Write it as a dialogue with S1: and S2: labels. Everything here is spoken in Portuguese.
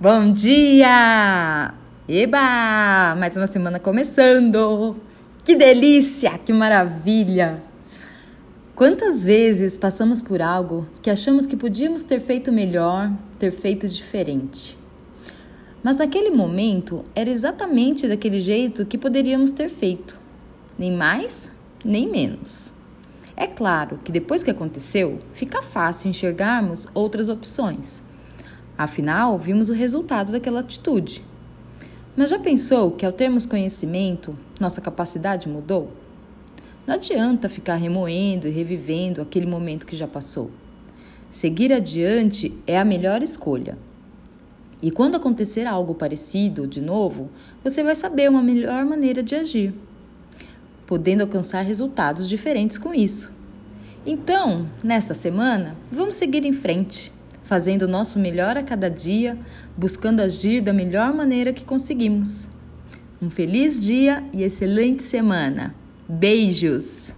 S1: Bom dia! Eba! Mais uma semana começando! Que delícia! Que maravilha! Quantas vezes passamos por algo que achamos que podíamos ter feito melhor, ter feito diferente? Mas naquele momento era exatamente daquele jeito que poderíamos ter feito, nem mais, nem menos. É claro que depois que aconteceu, fica fácil enxergarmos outras opções Afinal, vimos o resultado daquela atitude. Mas já pensou que ao termos conhecimento, nossa capacidade mudou? Não adianta ficar remoendo e revivendo aquele momento que já passou. Seguir adiante é a melhor escolha. E quando acontecer algo parecido de novo, você vai saber uma melhor maneira de agir, podendo alcançar resultados diferentes com isso. Então, nesta semana, vamos seguir em frente fazendo o nosso melhor a cada dia, buscando agir da melhor maneira que conseguimos. Um feliz dia e excelente semana. Beijos!